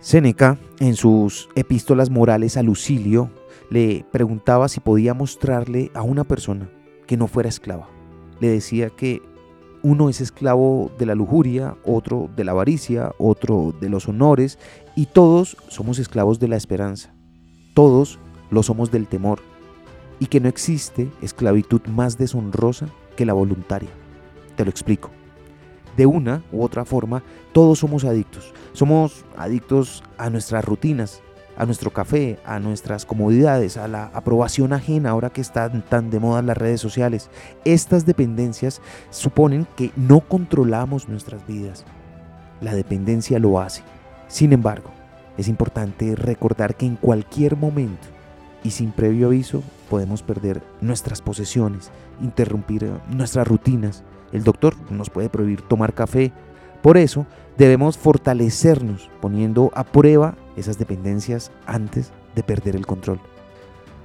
Séneca, en sus epístolas morales a Lucilio, le preguntaba si podía mostrarle a una persona que no fuera esclava. Le decía que uno es esclavo de la lujuria, otro de la avaricia, otro de los honores, y todos somos esclavos de la esperanza. Todos lo somos del temor, y que no existe esclavitud más deshonrosa que la voluntaria. Te lo explico. De una u otra forma, todos somos adictos. Somos adictos a nuestras rutinas, a nuestro café, a nuestras comodidades, a la aprobación ajena ahora que están tan de moda las redes sociales. Estas dependencias suponen que no controlamos nuestras vidas. La dependencia lo hace. Sin embargo, es importante recordar que en cualquier momento y sin previo aviso podemos perder nuestras posesiones, interrumpir nuestras rutinas. El doctor nos puede prohibir tomar café. Por eso debemos fortalecernos poniendo a prueba esas dependencias antes de perder el control.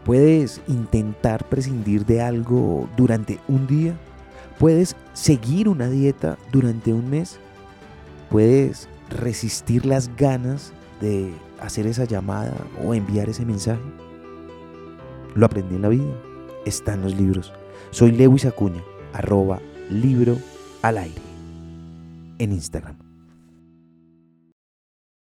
Puedes intentar prescindir de algo durante un día. Puedes seguir una dieta durante un mes. Puedes resistir las ganas de hacer esa llamada o enviar ese mensaje. Lo aprendí en la vida. Está en los libros. Soy Lewis Acuña, arroba libro al aire en Instagram.